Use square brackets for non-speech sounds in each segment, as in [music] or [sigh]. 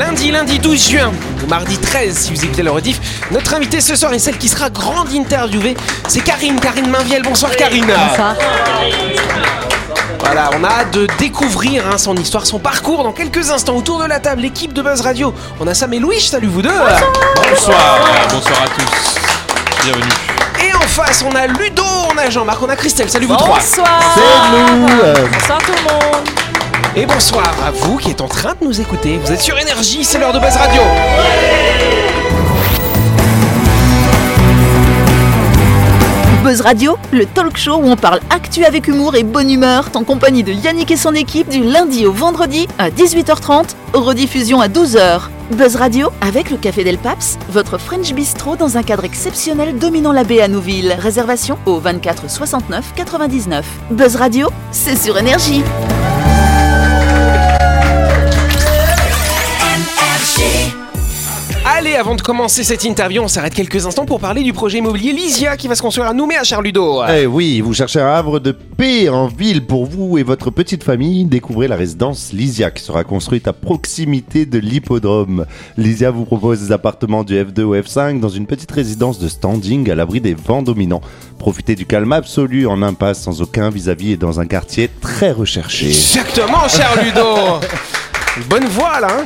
Lundi, lundi 12 juin, ou mardi 13 si vous écoutez le rediff, notre invitée ce soir est celle qui sera grande interviewée. C'est Karine, Karine Mainviel. Bonsoir Karine. Bonsoir. Voilà, on a hâte de découvrir hein, son histoire, son parcours dans quelques instants. Autour de la table, l'équipe de Buzz Radio. On a Sam et Louis, salut vous deux. Bonsoir, bonsoir à tous. Bienvenue. Et en face, on a Ludo, on a Jean-Marc, on a Christelle. Salut vous trois. Bonsoir. Bonsoir tout le monde. Et bonsoir à vous qui êtes en train de nous écouter. Vous êtes sur Énergie, c'est l'heure de Buzz Radio. Buzz Radio, le talk show où on parle actu avec humour et bonne humeur, en compagnie de Yannick et son équipe du lundi au vendredi à 18h30, rediffusion à 12h. Buzz Radio avec le Café Del Paps, votre French Bistro dans un cadre exceptionnel dominant la baie à Nouville. Réservation au 24 69 99. Buzz Radio, c'est sur énergie. Allez, avant de commencer cette interview, on s'arrête quelques instants pour parler du projet immobilier Lysia qui va se construire à Nouméa, cher Ludo. Eh oui, vous cherchez un havre de paix en ville pour vous et votre petite famille. Découvrez la résidence Lysia qui sera construite à proximité de l'hippodrome. Lysia vous propose des appartements du F2 au F5 dans une petite résidence de standing à l'abri des vents dominants. Profitez du calme absolu en impasse sans aucun vis-à-vis et dans un quartier très recherché. Exactement, cher Ludo. [laughs] Bonne voix là hein.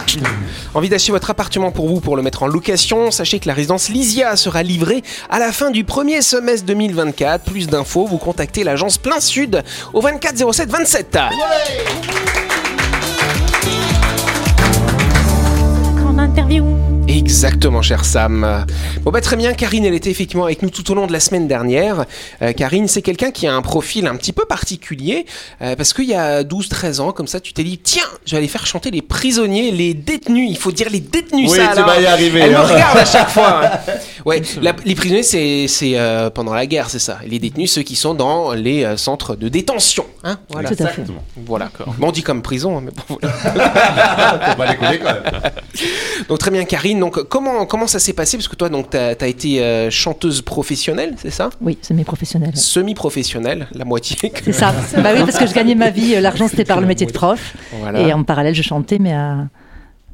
Envie d'acheter votre appartement pour vous pour le mettre en location. Sachez que la résidence Lysia sera livrée à la fin du premier semestre 2024 Plus d'infos, vous contactez l'agence Plein Sud au 24 07 27 En interview. Exactement, cher Sam. Bon, bah, très bien. Karine, elle était effectivement avec nous tout au long de la semaine dernière. Euh, Karine, c'est quelqu'un qui a un profil un petit peu particulier. euh, parce qu'il y a 12-13 ans, comme ça, tu t'es dit, tiens, je vais aller faire chanter les prisonniers, les détenus. Il faut dire les détenus, Oui, ça. tu alors. vas y arriver, Elle me hein. regarde à chaque fois. hein. [laughs] Ouais, la- les prisonniers, c'est c'est, euh, pendant la guerre, c'est ça. Les détenus, ceux qui sont dans les euh, centres de détention. Hein voilà. Tout à fait. Voilà. Bon, on dit comme prison, hein, mais bon, voilà. On va les coller quand même. Donc très bien Karine, donc comment comment ça s'est passé? Parce que toi donc t'as as été euh, chanteuse professionnelle, c'est ça? Oui, semi-professionnel. Semi-professionnelle, la moitié. C'est ça. [laughs] bah oui, parce que je gagnais ma vie, euh, l'argent c'était par le métier de prof. Voilà. Et en parallèle, je chantais, mais à-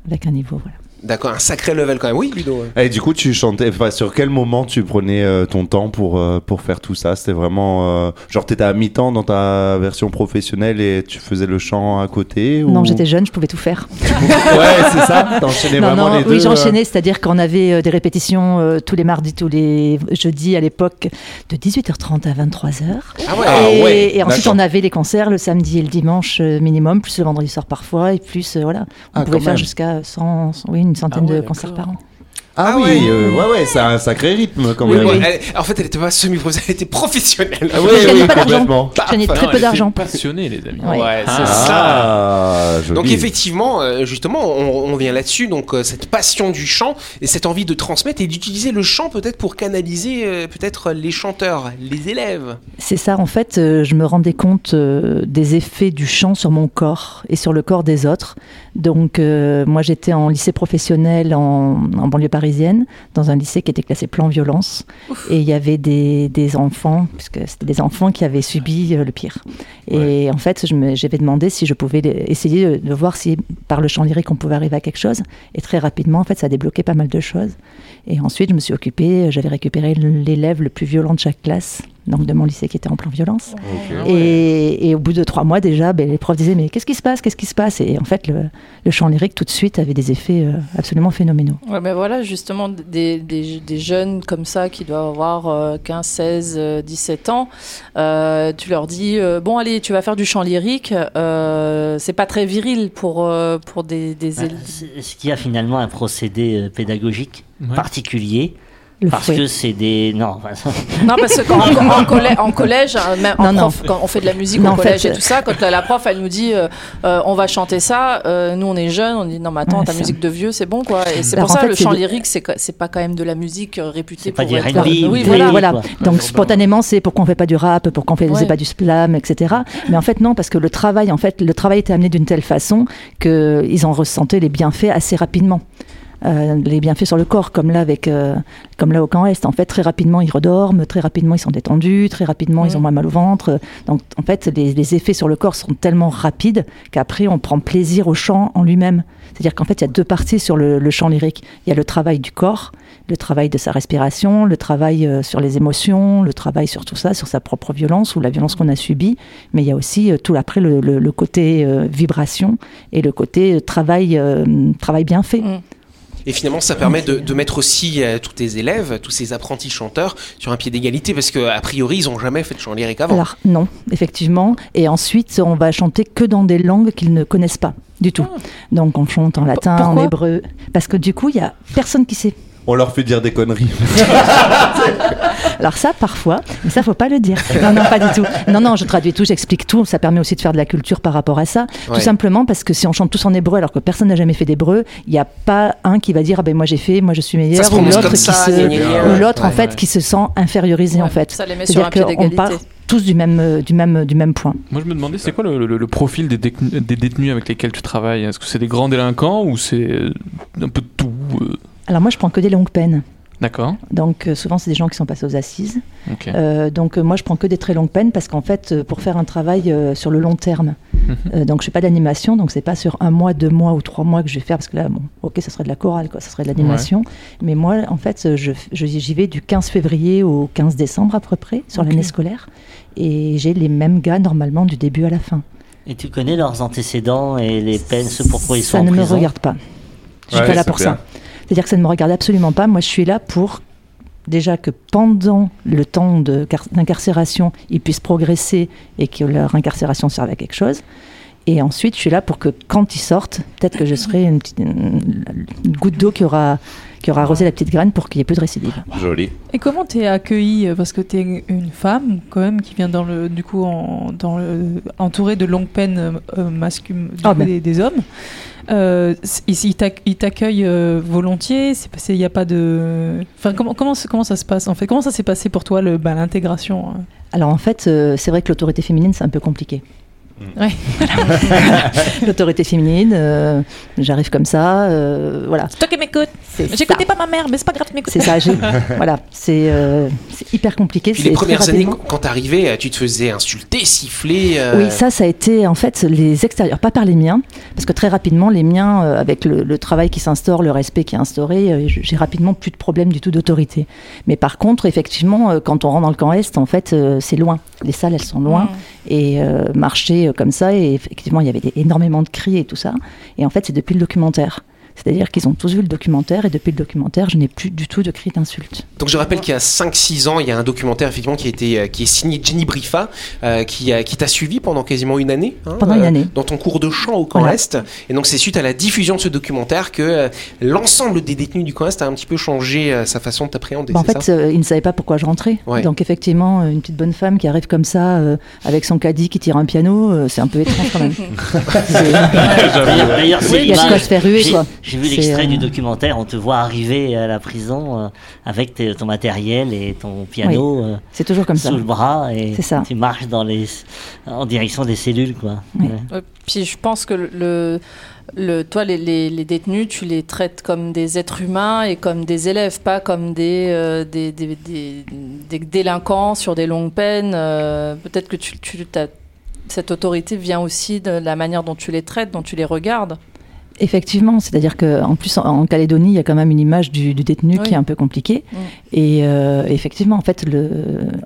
avec un niveau. Voilà. D'accord, un sacré level quand même. Oui, Ludo. Et du coup, tu chantais. Enfin, sur quel moment tu prenais euh, ton temps pour euh, pour faire tout ça? C'était vraiment euh, genre t'étais à mi-temps dans ta version professionnelle et tu faisais le chant à côté ou... Non, j'étais jeune, je pouvais tout faire. [laughs] Ouais, c'est ça. T'enchaînais Non, vraiment non, les deux. oui, euh. j'enchaînais, c'est-à-dire qu'on avait euh, des répétitions euh, tous les mardis, tous les jeudis à l'époque, de 18h30 à 23h. Ah ouais. Ah et, ouais, et ensuite, on avait les concerts le samedi et le dimanche euh, minimum, plus le vendredi soir parfois, et plus, euh, voilà. On Ah, pouvait faire jusqu'à 100, oui, une centaine Ah ouais, de concerts par an. Ah, Ah oui, ouais. euh, ouais, ouais, c'est un sacré rythme quand Oui, même. oui, elle- en fait, elle était pas semi-professionnelle, [laughs] elle était professionnelle. Ah gagnais pas d'argent. complètement. Je gagnais très Non, peu elle était d'argent. Passionnée, les amis. Ouais. Ouais, c'est Ah. ça. Joli. Donc effectivement, euh, justement, on, on vient là-dessus, donc euh, cette passion du chant et cette envie de transmettre et d'utiliser le chant peut-être pour canaliser euh, peut-être les chanteurs, les élèves. C'est ça, en fait, euh, je me rendais compte des effets du chant sur mon corps et sur le corps des autres. Donc, euh, moi, j'étais en lycée professionnel en, en banlieue parisienne, dans un lycée qui était classé plan violence. Et il y avait des, des enfants, puisque c'était des enfants qui avaient subi euh, le pire. Et en fait, j'avais demandé si je pouvais essayer de, de voir si, par le chant lyrique, on pouvait arriver à quelque chose. Et très rapidement, en fait, ça a débloqué pas mal de choses. Et ensuite, je me suis occupée, j'avais récupéré l'élève le plus violent de chaque classe, donc de mon lycée qui était en plan violence. Et, et au bout de trois mois déjà, ben, les profs disaient mais qu'est-ce qui se passe, qu'est-ce qui se passe? Et en fait, le, le chant lyrique tout de suite avait des effets euh, absolument phénoménaux. Ouais, mais voilà, justement, des, des, des jeunes comme ça qui doivent avoir euh, 15, 16, euh, 17 ans, euh, tu leur dis euh, Bon, allez, tu vas faire du chant lyrique. euh, c'est pas très viril pour, euh, pour des, des Bah, élèves. qu'il y a finalement un procédé pédagogique Ouais. particulier Le Parce fouet. que c'est des. Non, enfin, ça- [laughs] Non, parce que quand, en, en [laughs] collè- en collège, même en Non, non. prof, quand on fait de la musique Non, au en collège fait, et tout ça, quand la, la prof elle nous dit euh, euh, on va chanter ça, euh, nous on est jeunes, on dit non mais attends Ouais, ta ça. musique de vieux c'est bon quoi. Et c'est pour ça fait, le chant lyrique c'est pas quand même de la musique réputée pas pour du être. R&B, Oui voilà. Voilà. Donc spontanément, c'est pourquoi on fait pas du rap, pourquoi on fait Ouais. pas du slam, etc. Mais en fait non, parce que le travail, en fait, le travail était amené d'une telle façon que ils en ressentaient les bienfaits assez rapidement. Euh, les bienfaits sur le corps, comme là avec, euh, comme là au camp Est. En fait, très rapidement ils redorment, très rapidement ils sont détendus, très rapidement ils ont moins mal au ventre. Donc en fait, les, les effets sur le corps sont tellement rapides qu'après on prend plaisir au chant en lui-même. C'est-à-dire qu'en fait, il y a deux parties sur le, le chant lyrique. Il y a le travail du corps, le travail de sa respiration, le travail euh, sur les émotions, le travail sur tout ça, sur sa propre violence ou la violence qu'on a subie. Mais il y a aussi euh, tout après le, le- le côté euh, vibration et le côté travail, travail bien fait. Mm. Et finalement, ça permet de, de mettre aussi euh, tous tes élèves, tous ces apprentis chanteurs sur un pied d'égalité parce que a priori, ils ont jamais fait de chant lyrique avant. Alors non, effectivement. Et ensuite, on va chanter que dans des langues qu'ils ne connaissent pas du tout. Donc on chante en latin, en pourquoi? hébreu, parce que du coup, il y a personne qui sait. On leur fait dire des conneries. [laughs] Alors ça, parfois, mais ça, faut pas le dire. Non, non, pas du tout. Non, non, je traduis tout, j'explique tout. Ça permet aussi de faire de la culture par rapport à ça. Ouais. Tout simplement parce que si on chante tous en hébreu alors que personne n'a jamais fait d'hébreu, il n'y a pas un qui va dire ah ben moi j'ai fait, moi je suis meilleur, Ça se ou l'autre qui se, ou l'autre en fait ouais. qui se sent infériorisé en fait. Ça les met sur un C'est-à-dire pied qu'on d'égalité. part tous du même, euh, du même, du même point. Moi, je me demandais, c'est quoi le, le- le profil des, détenus- des détenus avec lesquels tu travailles? Est-ce que c'est des grands délinquants ou c'est euh, un peu de tout euh, Alors moi je prends que des longues peines. D'accord. Donc euh, souvent c'est des gens qui sont passés aux assises. Euh, donc euh, moi je prends que des très longues peines parce qu'en fait euh, pour faire un travail euh, sur le long terme, Mhm. euh, donc je fais pas d'animation, donc c'est pas sur un mois, deux mois ou trois mois que je vais faire parce que là bon ok ça serait de la chorale quoi, ça serait de l'animation, mais moi en fait je je- j'y vais du 15 février au 15 décembre à peu près sur l'année scolaire et j'ai les mêmes gars normalement du début à la fin. Et tu connais leurs antécédents et les peines, ce pourquoi ils sont ça en ne me regarde pas. Je suis Ouais, pas là pour bien. ça. C'est-à-dire que ça ne me regarde absolument pas. Moi, je suis là pour déjà que pendant le temps d'incarcération, ils puissent progresser et que leur incarcération serve à quelque chose. Et ensuite, je suis là pour que quand ils sortent, peut-être que je serai une, petite- une- une goutte d'eau qui aura, qui aura arrosé la petite graine pour qu'il n'y ait plus de récidive. Joli. Et comment t'es accueillie euh, Parce que t'es une femme, quand même, qui vient dans le, du coup, en, dans le, entourée de longues peines euh, masculines du Ah ben. des, des hommes. Euh, ils ils t'ac- ils t'accueillent euh, volontiers C'est passé, il n'y a pas de. Enfin, comment, comment, comment ça se passe en fait? Comment ça s'est passé pour toi le- bah, l'intégration hein? Alors en fait, euh, c'est vrai que l'autorité féminine, c'est un peu compliqué. Ouais. [laughs] l'autorité féminine, euh, j'arrive comme ça, euh, voilà. C'est toi qui m'écoutes. J'écoutais pas ma mère, mais c'est pas grave, tu m'écoutes. C'est ça, [laughs] voilà, c'est euh, c'est hyper compliqué. Puis les premières années, quand t'arrivais, tu te faisais insulter, siffler. euh, Oui, ça, ça a été en fait les extérieurs, pas par les miens, parce que très rapidement, les miens, euh, avec le, le travail qui s'instaure, le respect qui est instauré, euh, j'ai rapidement plus de problème du tout d'autorité. Mais par contre, effectivement, euh, quand on rentre dans le camp Est, en fait, euh, c'est loin. Les salles, elles sont loin. Et euh, marcher euh, comme ça, et effectivement, il y avait énormément de cris et tout ça. Et en fait, c'est depuis le documentaire. C'est-à-dire qu'ils ont tous vu le documentaire, et depuis le documentaire, je n'ai plus du tout de cris d'insultes. Donc je rappelle qu'il y a 5-6 ans, il y a un documentaire effectivement qui a été euh, qui est signé Jenny Brifa, euh, qui, a- qui t'a suivi pendant quasiment une année. hein, Pendant une euh, année. Dans ton cours de chant au camp Voilà. Est. Et donc c'est suite à la diffusion de ce documentaire que euh, l'ensemble des détenus du camp Est a un petit peu changé euh, sa façon de t'appréhender. Bah, en fait, ça? euh, ils ne savaient pas pourquoi je rentrais. Ouais. Donc effectivement, euh, une petite bonne femme qui arrive comme ça, euh, avec son caddie qui tire un piano, euh, c'est un peu étrange quand même. [laughs] C'est- D'ailleurs, c'est il y a de quoi se faire ruer, quoi. J'ai vu l'extrait euh, du documentaire, on te voit arriver à la prison euh, avec ton matériel et ton piano euh, C'est toujours comme ça. sous le bras et ça. tu marches dans les, en direction des cellules. Quoi. Oui. Ouais. Ouais, Puis je pense que le, le, toi, les, les, les détenus, tu les traites comme des êtres humains et comme des élèves, pas comme des, euh, des, des, des- des délinquants sur des longues peines. Euh, Peut-être que tu, tu t'as- cette autorité vient aussi de la manière dont tu les traites, dont tu les regardes. Effectivement, c'est-à-dire qu'en plus en, en Calédonie, il y a quand même une image du, du détenu Oui. qui est un peu compliquée. Et euh, effectivement, en fait, le,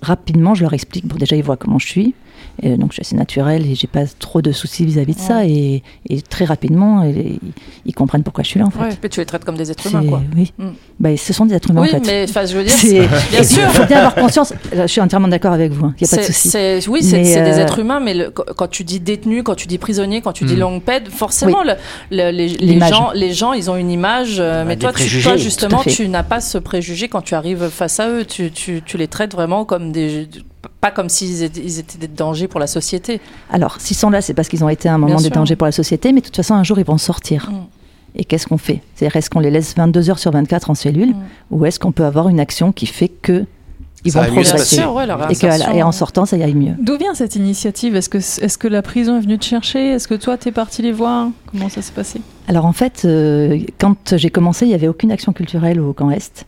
rapidement, je leur explique. Bon, déjà, ils voient comment je suis. Et donc, je suis assez naturelle et j'ai pas trop de soucis vis-à-vis de ça. Et, et très rapidement, ils, ils comprennent pourquoi je suis là, en fait. Ouais. Puis tu les traites comme des êtres humains, quoi. Oui. Mm. Bah, ce sont des êtres humains, Oui, en fait. mais je veux dire, [laughs] C'est- bien [laughs] sûr. Il faut bien avoir conscience. Je suis entièrement d'accord avec vous. hein. Il n'y a pas de souci. c'est- Oui, c'est des euh, êtres humains, mais le- quand tu dis détenu, quand tu dis prisonnier, quand tu dis Mm. longue peine, forcément, le- le- les, gens, les gens, ils ont une image. euh, Ouais, mais toi, tu, justement, tu n'as pas ce préjugé quand tu arrives face à eux. Tu, tu- tu les traites vraiment comme des. Pas comme s'ils étaient, ils étaient des dangers pour la société. Alors, s'ils sont là, c'est parce qu'ils ont été à un moment Bien des sûr. dangers pour la société, mais de toute façon, un jour, ils vont sortir. Mm. Et qu'est-ce qu'on fait? C'est-à-dire, est-ce qu'on les laisse 22 heures sur 24 en cellule Mm. ou est-ce qu'on peut avoir une action qui fait que ils Ça vont progresser. passer. ouais, et, que, et en sortant, ça ira mieux. D'où vient cette initiative? Est-ce que, est que la prison est venue te chercher? Est-ce que toi, t'es parti les voir? Comment ça s'est passé? Alors en fait, euh, quand j'ai commencé, il n'y avait aucune action culturelle au camp Est.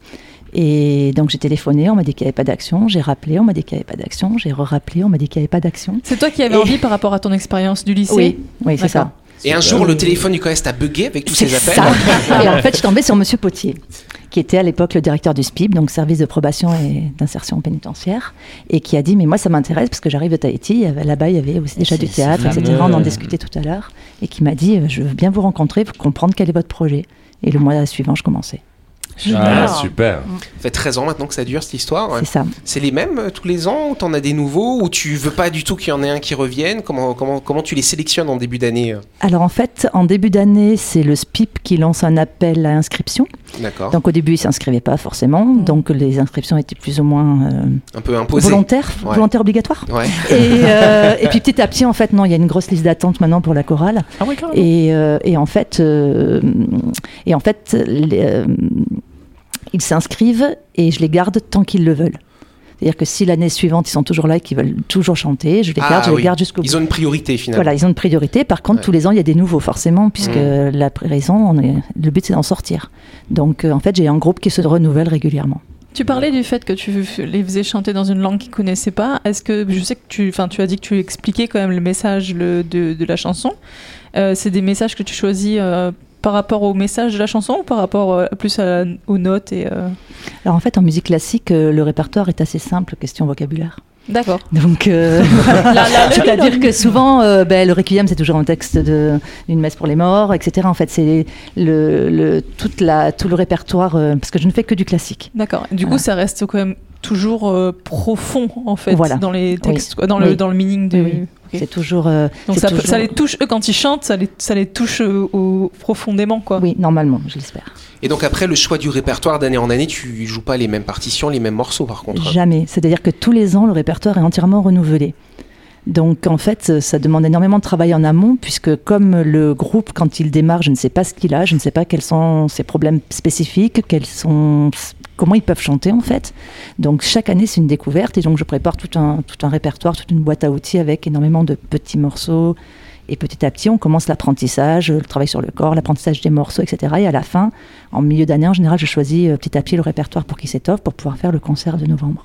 Et donc j'ai téléphoné, on m'a dit qu'il n'y avait pas d'action, j'ai rappelé, on m'a dit qu'il n'y avait pas d'action, j'ai re-rappelé, on m'a dit qu'il n'y avait pas d'action. C'est toi qui avais Et- envie par rapport à ton expérience du lycée Oui, oui, c'est ça. Et un jour, le téléphone du Coest a bugué avec tous ces appels. ça. [laughs] Et en fait, je suis tombée sur Monsieur Potier, qui était à l'époque le directeur du SPIB, donc service de probation et d'insertion pénitentiaire, et qui a dit mais moi ça m'intéresse parce que j'arrive de Tahiti. Là-bas, il y avait aussi déjà du théâtre, etc. fameux, On en euh, discutait tout à l'heure, et qui m'a dit euh, je veux bien vous rencontrer pour comprendre quel est votre projet. Et le mois suivant, je commençais. Ah, super. Ça fait 13 ans maintenant que ça dure cette histoire. C'est ça. C'est les mêmes euh, tous les ans ou t'en as des nouveaux ou tu veux pas du tout qu'il y en ait un qui revienne? Comment, comment, comment tu les sélectionnes en début d'année euh? Alors en fait, en début d'année, c'est le SPIP qui lance un appel à inscription. D'accord. Donc au début, ils s'inscrivaient pas forcément, donc les inscriptions étaient plus ou moins euh, Un peu imposé. volontaires, Ouais. volontaires obligatoires. Ouais. [laughs] Et, euh, et puis [laughs] petit à petit, en fait, non, il y a une grosse liste d'attente maintenant pour la chorale. Ah oui. Et, euh, et en fait, euh, et en fait, les, euh, ils s'inscrivent et je les garde tant qu'ils le veulent. C'est-à-dire que si l'année suivante ils sont toujours là et qu'ils veulent toujours chanter, je les Ah garde, je oui. les garde jusqu'au bout. Ils ont une priorité finalement. Voilà, ils ont une priorité. Par contre, Ouais. tous les ans, il y a des nouveaux, forcément, puisque Mm. la raison, on est, le but, c'est d'en sortir. Donc, euh, en fait, j'ai un groupe qui se renouvelle régulièrement. Tu parlais du fait que tu les faisais chanter dans une langue qu'ils connaissaient pas. Est-ce que je sais que tu, enfin, tu as dit que tu expliquais quand même le message le- de, de la chanson. Euh, c'est des messages que tu choisis euh, par rapport au message de la chanson ou par rapport euh, plus à aux notes et. euh, Alors, en fait, en musique classique, euh, le répertoire est assez simple, question vocabulaire. D'accord. Donc, c'est-à-dire que souvent, ben, le requiem, c'est toujours un texte de- d'une messe pour les morts, etc. En fait, c'est le, le- toute la, tout le répertoire, parce que je ne fais que du classique. D'accord. Du coup, ça reste quand même toujours euh, profond en fait Voilà. dans les textes, quoi, dans le dans le meaning de. Oui. C'est toujours. euh, Donc ça, peut- toujours- ça les touche eux quand ils chantent, ça les ça les touche euh, au- profondément quoi. Oui, normalement, je l'espère. Et donc après le choix du répertoire d'année en année, tu joues pas les mêmes partitions, les mêmes morceaux par contre. Jamais. C'est-à-dire que tous les ans, le répertoire est entièrement renouvelé. Donc en fait, ça demande énormément de travail en amont, puisque comme le groupe, quand il démarre, je ne sais pas ce qu'il a, je ne sais pas quels sont ses problèmes spécifiques, quels sont, comment ils peuvent chanter en fait. Donc chaque année, c'est une découverte, et donc je prépare tout un, tout un répertoire, toute une boîte à outils avec énormément de petits morceaux. Et petit à petit, on commence l'apprentissage, le travail sur le corps, l'apprentissage des morceaux, etc. Et à la fin, en milieu d'année, en général, je choisis euh, petit à petit le répertoire pour qu'il s'étoffe, pour pouvoir faire le concert de novembre.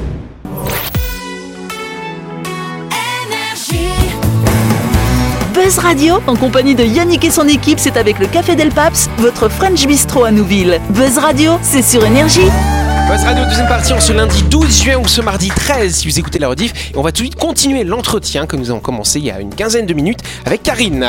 Buzz Radio, en compagnie de Yannick et son équipe, c'est avec le Café Del Paps, votre French Bistro à Nouville. Buzz Radio, c'est sur Énergie. Buzz Radio, deuxième partie, en ce lundi 12 juin ou ce mardi 13, si vous écoutez la rediff. Et on va tout de suite continuer l'entretien que nous avons commencé il y a une quinzaine de minutes avec Karine.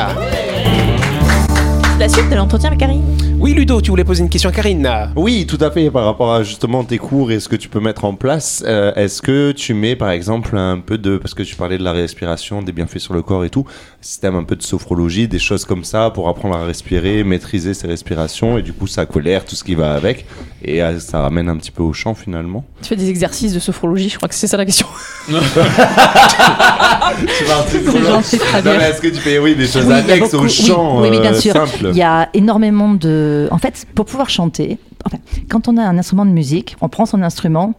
La suite de l'entretien avec Karine. Oui, Ludo, tu voulais poser une question à Karine. Oui, tout à fait. Par rapport à justement tes cours et ce que tu peux mettre en place, euh, est-ce que tu mets par exemple un peu de, parce que tu parlais de la respiration, des bienfaits sur le corps et tout, système un peu de sophrologie, des choses comme ça pour apprendre à respirer, maîtriser ses respirations et du coup ça colère tout ce qui va avec et euh, ça ramène un petit peu au chant finalement? Tu fais des exercices de sophrologie, je crois que c'est ça la question. [laughs] C'est mais est-ce que tu fais oui des choses Oui, annexes au beaucoup- oui, chant oui, oui, bien euh, sûr. Il y a énormément de. En fait, pour pouvoir chanter, enfin, quand on a un instrument de musique, on prend son instrument,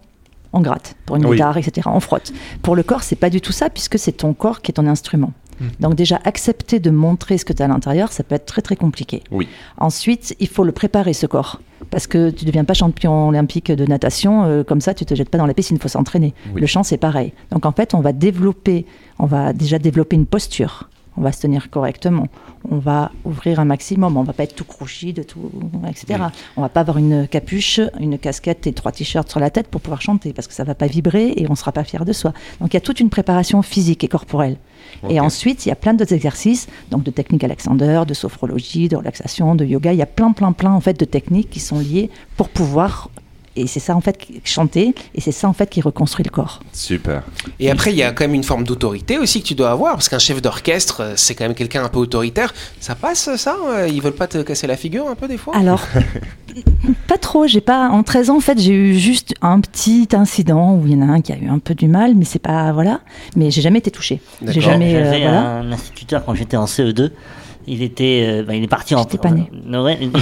on gratte pour une Oui. guitare, etc. On frotte. Pour le corps, c'est pas du tout ça, puisque c'est ton corps qui est ton instrument. Hmm. Donc déjà, accepter de montrer ce que tu as à l'intérieur, ça peut être très très compliqué. Oui. Ensuite, il faut le préparer ce corps. Parce que tu ne deviens pas champion olympique de natation, euh, comme ça tu te jettes pas dans la piscine, il faut s'entraîner. Oui. Le chant, c'est pareil. Donc en fait, on va développer, on va déjà développer une posture. On va se tenir correctement. On va ouvrir un maximum. On va pas être tout crouchi, de tout, etc. On va pas avoir une capuche, une casquette et trois t-shirts sur la tête pour pouvoir chanter parce que ça va pas vibrer et on sera pas fier de soi. Donc il y a toute une préparation physique et corporelle. Et ensuite, il y a plein d'autres exercices, donc de techniques Alexander, de sophrologie, de relaxation, de yoga. Il y a plein, plein, plein en fait de techniques qui sont liées pour pouvoir et c'est ça en fait qui- chanter et c'est ça en fait qui reconstruit le corps. Super. Et après, il y a quand même une forme d'autorité aussi que tu dois avoir, parce qu'un chef d'orchestre, euh, c'est quand même quelqu'un un peu autoritaire. Ça passe, ça euh, Ils veulent pas te casser la figure un peu des fois? Alors, [laughs] pas trop. J'ai pas. En 13 ans, en fait, j'ai eu juste un petit incident où il y en a un qui a eu un peu du mal, mais c'est pas voilà. Mais j'ai jamais été touchée. J'ai D'accord. jamais. euh, J'avais voilà. un instituteur quand j'étais en CE2. Il était, euh, bah, il est parti en. Pas. Non, ouais, [laughs] il, il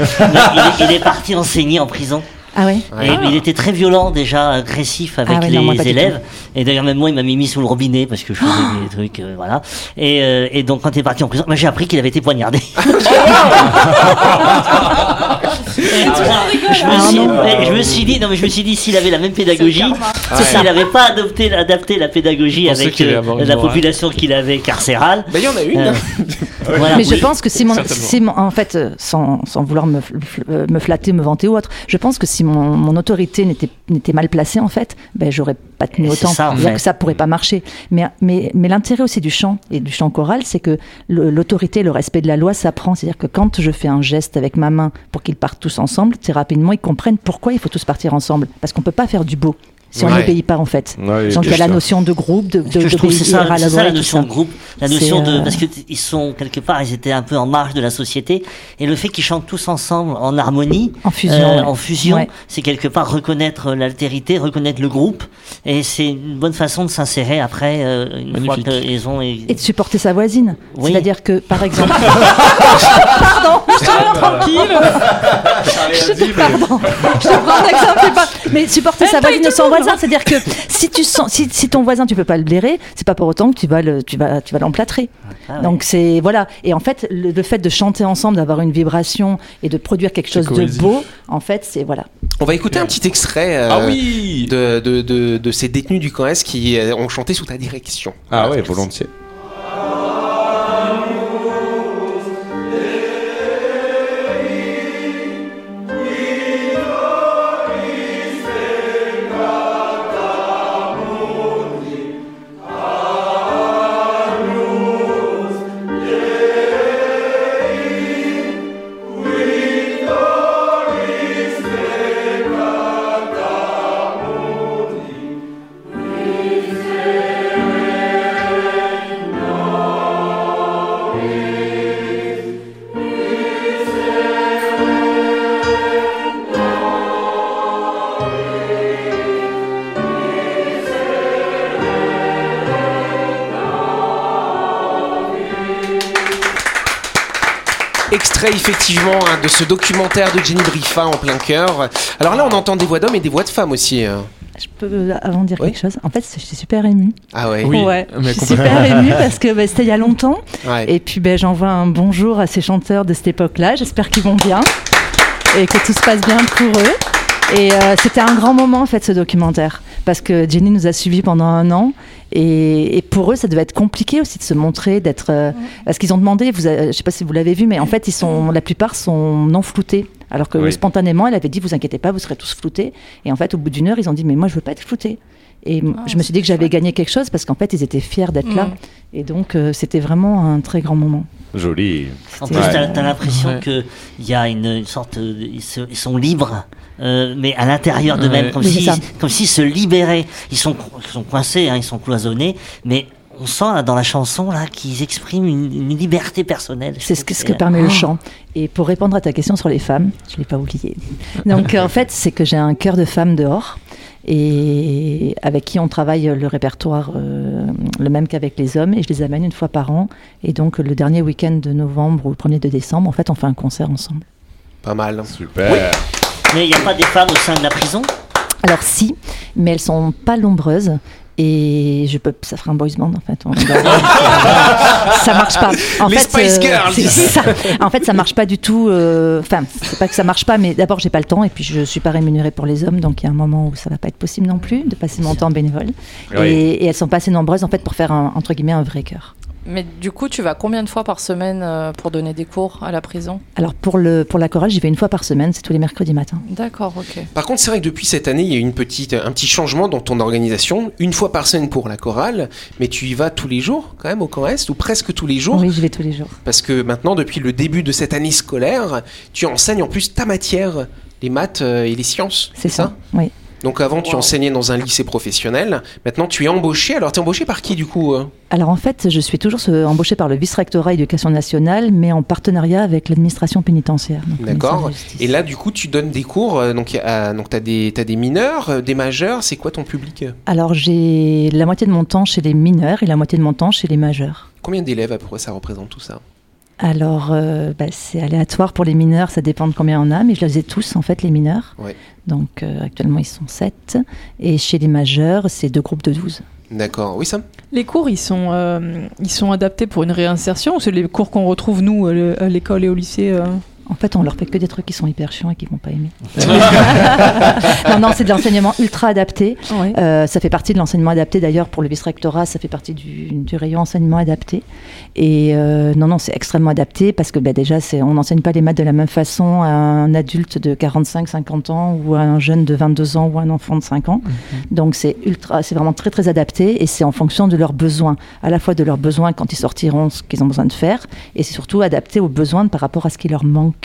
est, il est parti enseigner en prison. Ah ouais. Il était très violent déjà, agressif avec Ah ouais, les non, élèves. Et d'ailleurs même moi il m'a mis mis sous le robinet parce que je faisais des trucs, euh, voilà. Et, euh, et donc quand il est parti en prison, moi j'ai appris qu'il avait été poignardé. [laughs] [laughs] Je, me Ah suis, non. mais je me suis dit, non mais je me suis dit s'il avait la même pédagogie, s'il n'avait pas adopté, adapté la pédagogie avec euh, la population qu'il avait carcérale. Bah, il y en a une. Voilà. Mais je pense que si mon, si mon- en fait, euh, sans, sans vouloir me, euh, me flatter, me vanter ou autre, je pense que si mon, mon autorité n'était n'était mal placée, en fait, ben, j'aurais pas tenu Et c'est autant. ça, en C'est-à-dire fait. que ça pourrait pas marcher. Mais, mais, mais l'intérêt aussi du chant et du chant choral, c'est que le- l'autorité, le respect de la loi s'apprend. C'est-à-dire que quand je fais un geste avec ma main pour qu'ils partent tous ensemble, très rapidement, ils comprennent pourquoi il faut tous partir ensemble. Parce qu'on peut pas faire du beau si on Ouais. n'obéit pas, en fait. Ouais, Donc il y a la notion de groupe, de, de, je trouve c'est ça, à ça la notion ça. de groupe, la notion de euh, parce que ils sont quelque part, ils étaient un peu en marge de la société et le fait qu'ils chantent tous ensemble en harmonie, En fusion, euh, ouais. en fusion, Ouais. c'est quelque part reconnaître l'altérité, reconnaître le groupe et c'est une bonne façon de s'insérer après euh, une Magnifique. fois qu'ils ont et de supporter sa voisine. Oui. C'est-à-dire que, par exemple, [laughs] je te pardon, je te prends un exemple, mais supporter sa voisine de son voisin, c'est-à-dire que si tu sens, si, si ton voisin tu peux pas le blairer, c'est pas pour autant que tu vas le, tu vas, tu vas l'emplâtrer. Ah ouais. Donc c'est voilà. Et en fait, le, le fait de chanter ensemble, d'avoir une vibration et de produire quelque chose de beau, en fait, c'est voilà. On va écouter un petit extrait euh, Ah oui de, de, de, de ces détenus du camp S qui euh, ont chanté sous ta direction. Ah ouais, volontiers. Effectivement hein, de ce documentaire de Jenny Brifa en plein cœur. Alors là, on entend des voix d'hommes et des voix de femmes aussi. hein. Je peux euh, avant de dire Oui. quelque chose. En fait, je suis super émue. Ah ouais. Oui, ouais, mais je suis complètement. super [laughs] émue parce que bah, c'était il y a longtemps. Ouais. Et puis ben, j'envoie un bonjour à ces chanteurs de cette époque-là. J'espère qu'ils vont bien et que tout se passe bien pour eux. Et euh, c'était un grand moment en fait ce documentaire parce que Jenny nous a suivis pendant un an et, et pour eux ça devait être compliqué aussi de se montrer, d'être euh, parce qu'ils ont demandé, vous, avez- je sais pas si vous l'avez vu, mais en fait ils sont la plupart sont non floutés. Alors que Oui. spontanément, elle avait dit vous inquiétez pas, vous serez tous floutés. Et en fait, au bout d'une heure, ils ont dit mais moi je veux pas être flouté. Et Ah, je me suis dit que j'avais gagné quelque chose parce qu'en fait, ils étaient fiers d'être là. Mm. Et donc, euh, c'était vraiment un très grand moment. Joli. En plus, Ouais. t'as as, l'impression Ouais. qu'il y a une, une sorte. ils, se- ils sont libres, euh, mais à l'intérieur d'eux-mêmes, Ouais. comme s'ils s'ils se libéraient. Ils sont, ils sont coincés, hein, ils sont cloisonnés, mais on sent là, dans la chanson là qu'ils expriment une, une liberté personnelle. C'est ce ce que c'est- permet le Oh. chant. Et pour répondre à ta question sur les femmes, je ne l'ai pas oublié. [laughs] Donc, euh, en fait, c'est que j'ai un cœur de femme dehors. Et avec qui on travaille le répertoire euh, le même qu'avec les hommes et je les amène une fois par an et donc le dernier week-end de novembre ou le premier de décembre en fait on fait un concert ensemble. Pas mal. Super. Mais il n'y a pas des femmes au sein de la prison? Alors si, mais elles sont pas nombreuses. Et je peux, ça ferait un boys band en fait. On- [laughs] ça marche pas. En Les fait, Spice Girls. ça. En fait, ça marche pas du tout. euh, Enfin, c'est pas que ça marche pas, mais d'abord, j'ai pas le temps et puis je suis pas rémunérée pour les hommes, donc il y a un moment où ça va pas être possible non plus de passer mon temps bénévole. Oui. Et, et elles sont pas assez nombreuses en fait pour faire un, entre guillemets un vrai cœur. Mais du coup, tu vas combien de fois par semaine euh, pour donner des cours à la prison? Alors pour le pour la chorale, j'y vais une fois par semaine, c'est tous les mercredis matins. D'accord, ok. Par contre, c'est vrai que depuis cette année, il y a eu une petite, un petit changement dans ton organisation. Une fois par semaine pour la chorale, mais tu y vas tous les jours, quand même, au camp Est, ou presque tous les jours? Oui, j'y vais tous les jours. Parce que maintenant, depuis le début de cette année scolaire, tu enseignes en plus ta matière les maths euh, et les sciences. C'est ça, oui. Donc avant, tu enseignais dans un lycée professionnel. Maintenant, tu es embauché. Alors, tu es embauché par qui du coup euh Alors en fait, je suis toujours embauchée par le vice-rectorat éducation nationale, mais en partenariat avec l'administration pénitentiaire. D'accord. Et là, du coup, tu donnes des cours. euh, donc, donc tu as, des mineurs, euh, des majeurs. C'est quoi ton public Alors j'ai la moitié de mon temps chez les mineurs et la moitié de mon temps chez les majeurs. Combien d'élèves à peu près ça représente tout ça? Alors, euh, bah, c'est aléatoire pour les mineurs, ça dépend de combien on a, mais je les ai tous, en fait, les mineurs. Ouais. Donc, euh, actuellement, ils sont 7. Et chez les majeurs, c'est deux groupes de 12. D'accord. Oui, Sam? Les cours, ils sont, euh, ils sont adaptés pour une réinsertion ou c'est les cours qu'on retrouve, nous, à l'é- à l'école et au lycée euh? En fait, on leur fait que des trucs qui sont hyper chiants et qu'ils vont pas aimer. [laughs] non, non, c'est de l'enseignement ultra adapté. Ouais. Euh, ça fait partie de l'enseignement adapté d'ailleurs pour le vice-rectorat, ça fait partie du, du rayon enseignement adapté. Et euh, non, non, c'est extrêmement adapté parce que bah, déjà, c'est, on n'enseigne pas les maths de la même façon à un adulte de 45-50 ans ou à un jeune de 22 ans ou à un enfant de 5 ans. Donc c'est ultra, c'est vraiment très très adapté et c'est en fonction de leurs besoins, à la fois de leurs besoins quand ils sortiront, ce qu'ils ont besoin de faire, et c'est surtout adapté aux besoins par rapport à ce qui leur manque.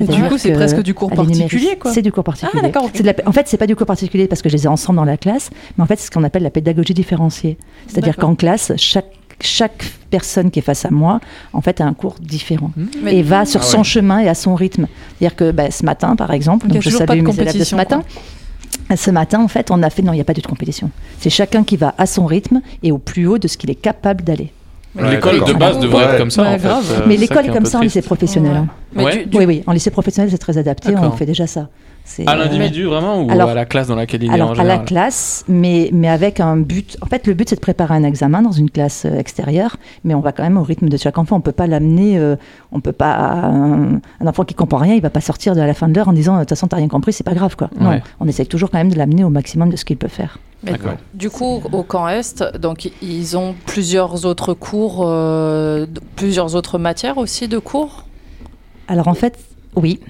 Du coup, c'est que- presque du cours particulier, quoi. C'est du cours particulier. Ah, d'accord, la- en fait, c'est pas du cours particulier parce que je les ai ensemble dans la classe, mais en fait, c'est ce qu'on appelle la pédagogie différenciée. C'est-à-dire qu'en classe, chaque chaque personne qui est face à moi, en fait, a un cours différent Mais- et va sur Ah son ouais. chemin et à son rythme. C'est-à-dire que bah, ce matin, par exemple, Donc, je salue mes élèves de ce matin. Ce matin, en fait, on a fait non, il n'y a pas de compétition. C'est chacun qui va à son rythme et au plus haut de ce qu'il est capable d'aller. Ouais, L'école de base devrait Ouais. être comme ça. Ouais, en fait. grave. Euh, Mais l'école est comme ça en lycée professionnel. Ouais. hein. Mais Ouais. du- du- Oui, oui, en lycée professionnel, c'est très adapté. On fait déjà ça. C'est, À euh, l'individu vraiment ou Alors- à la classe dans laquelle il est Alors, en à la général classe, mais, mais avec un but. En fait, le but, c'est de préparer un examen dans une classe euh, extérieure, mais on va quand même au rythme de chaque enfant. On peut pas l'amener. euh, on peut pas. Un, un enfant qui comprend rien, il va pas sortir de la fin de l'heure en disant De toute façon, t'as rien compris, c'est pas grave, quoi. Non, Ouais. on essaye toujours quand même de l'amener au maximum de ce qu'il peut faire. Du coup, au camp Est, donc ils ont plusieurs autres cours, euh, plusieurs autres matières aussi de cours? Alors, en fait, oui.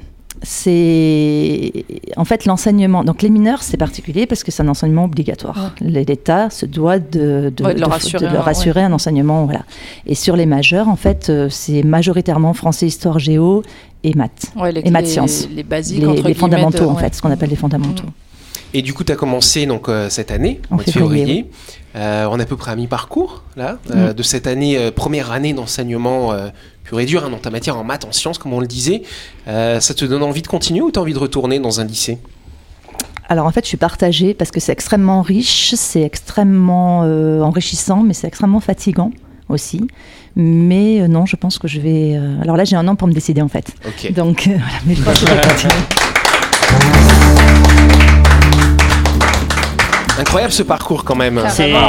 C'est en fait l'enseignement. Donc les mineurs, c'est particulier parce que c'est un enseignement obligatoire. L'État se doit de, de, Ouais, de leur de- assurer leur un- enseignement. Voilà. Et sur les majeurs, en fait, euh, c'est majoritairement français, histoire, géo et maths. Les, Et maths sciences. les basiques, Les, entre les fondamentaux, en fait, ce qu'on appelle les fondamentaux. Et du coup, tu as commencé donc, euh, cette année, En au mois de février. Euh, on est à peu près à mi-parcours, là, euh, Mm. de cette année, première année d'enseignement pur et dur, hein, dans ta matière en maths, en sciences, comme on le disait. Ça te donne envie de continuer ou tu as envie de retourner dans un lycée? Alors en fait, je suis partagée parce que c'est extrêmement riche, c'est extrêmement enrichissant, mais c'est extrêmement fatigant aussi. Mais non, je pense que je vais. Alors là, j'ai un an pour me décider en fait. Ok. Donc, voilà, mais je pense que je vais [laughs] continuer. Incroyable ce parcours quand même. C'est ouais,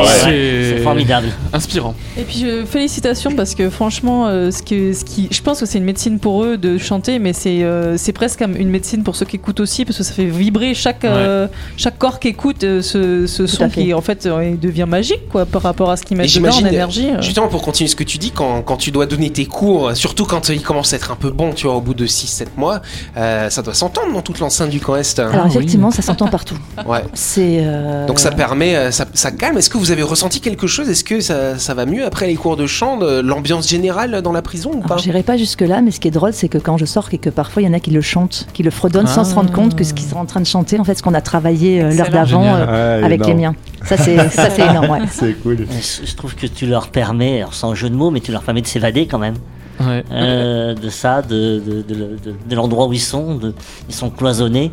c'est formidable. Inspirant. Et puis euh, félicitations parce que franchement, euh, ce que, ce qui, je pense que c'est une médecine pour eux de chanter, mais c'est euh, c'est presque comme une médecine pour ceux qui écoutent aussi parce que ça fait vibrer chaque euh, chaque corps qui écoute euh, ce, ce son qui en fait euh, devient magique quoi par rapport à ce qu'ils Et mettent dedans en énergie. euh. justement pour continuer ce que tu dis, quand, quand tu dois donner tes cours, surtout quand ils commencent à être un peu bons, tu vois, au bout de 6-7 mois, euh, ça doit s'entendre dans toute l'enceinte du camp Est. Alors oui. effectivement, ça s'entend partout. Ouais. C'est. euh, Donc ça permet, euh, ça, ça calme. Est-ce que vous avez ressenti quelque chose? Est-ce que ça, ça va mieux après les cours de chant, l'ambiance générale dans la prison ou pas? J'irai pas jusque-là, mais ce qui est drôle, c'est que quand je sors et que parfois il y en a qui le chantent, qui le fredonnent sans Ah. se rendre compte que ce qu'ils sont en train de chanter, en fait, ce qu'on a travaillé euh, l'heure d'avant euh, Ouais, avec les miens. Ça, c'est ça, c'est [laughs] énorme, ouais. C'est cool. Je je trouve que tu leur permets, alors sans jeu de mots, mais tu leur permets de s'évader quand même Ouais. euh, de ça, de, de, de, de- de l'endroit où ils sont. de- ils sont cloisonnés.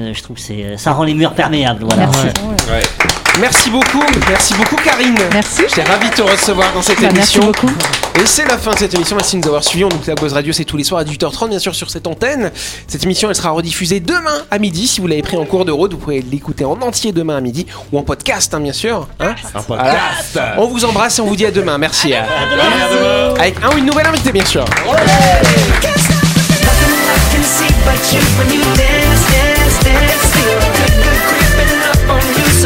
Euh, je trouve que c'est, ça rend les murs perméables. Voilà. Merci. Ouais. Merci beaucoup, merci beaucoup Karine. Merci. J'étais ravi de te recevoir dans cette Bah, merci émission. beaucoup. Et c'est la fin de cette émission. Merci de nous avoir suivis. On nous la Buzz Radio, c'est tous les soirs à 18h30, bien sûr, sur cette antenne. Cette émission, elle sera rediffusée demain à midi. Si vous l'avez pris en cours de route, vous pouvez l'écouter en entier demain à midi ou en podcast, hein, bien sûr. Hein Voilà. On vous embrasse et on vous dit à demain. Merci. À, Avec un ou une nouvelle invitée, bien sûr.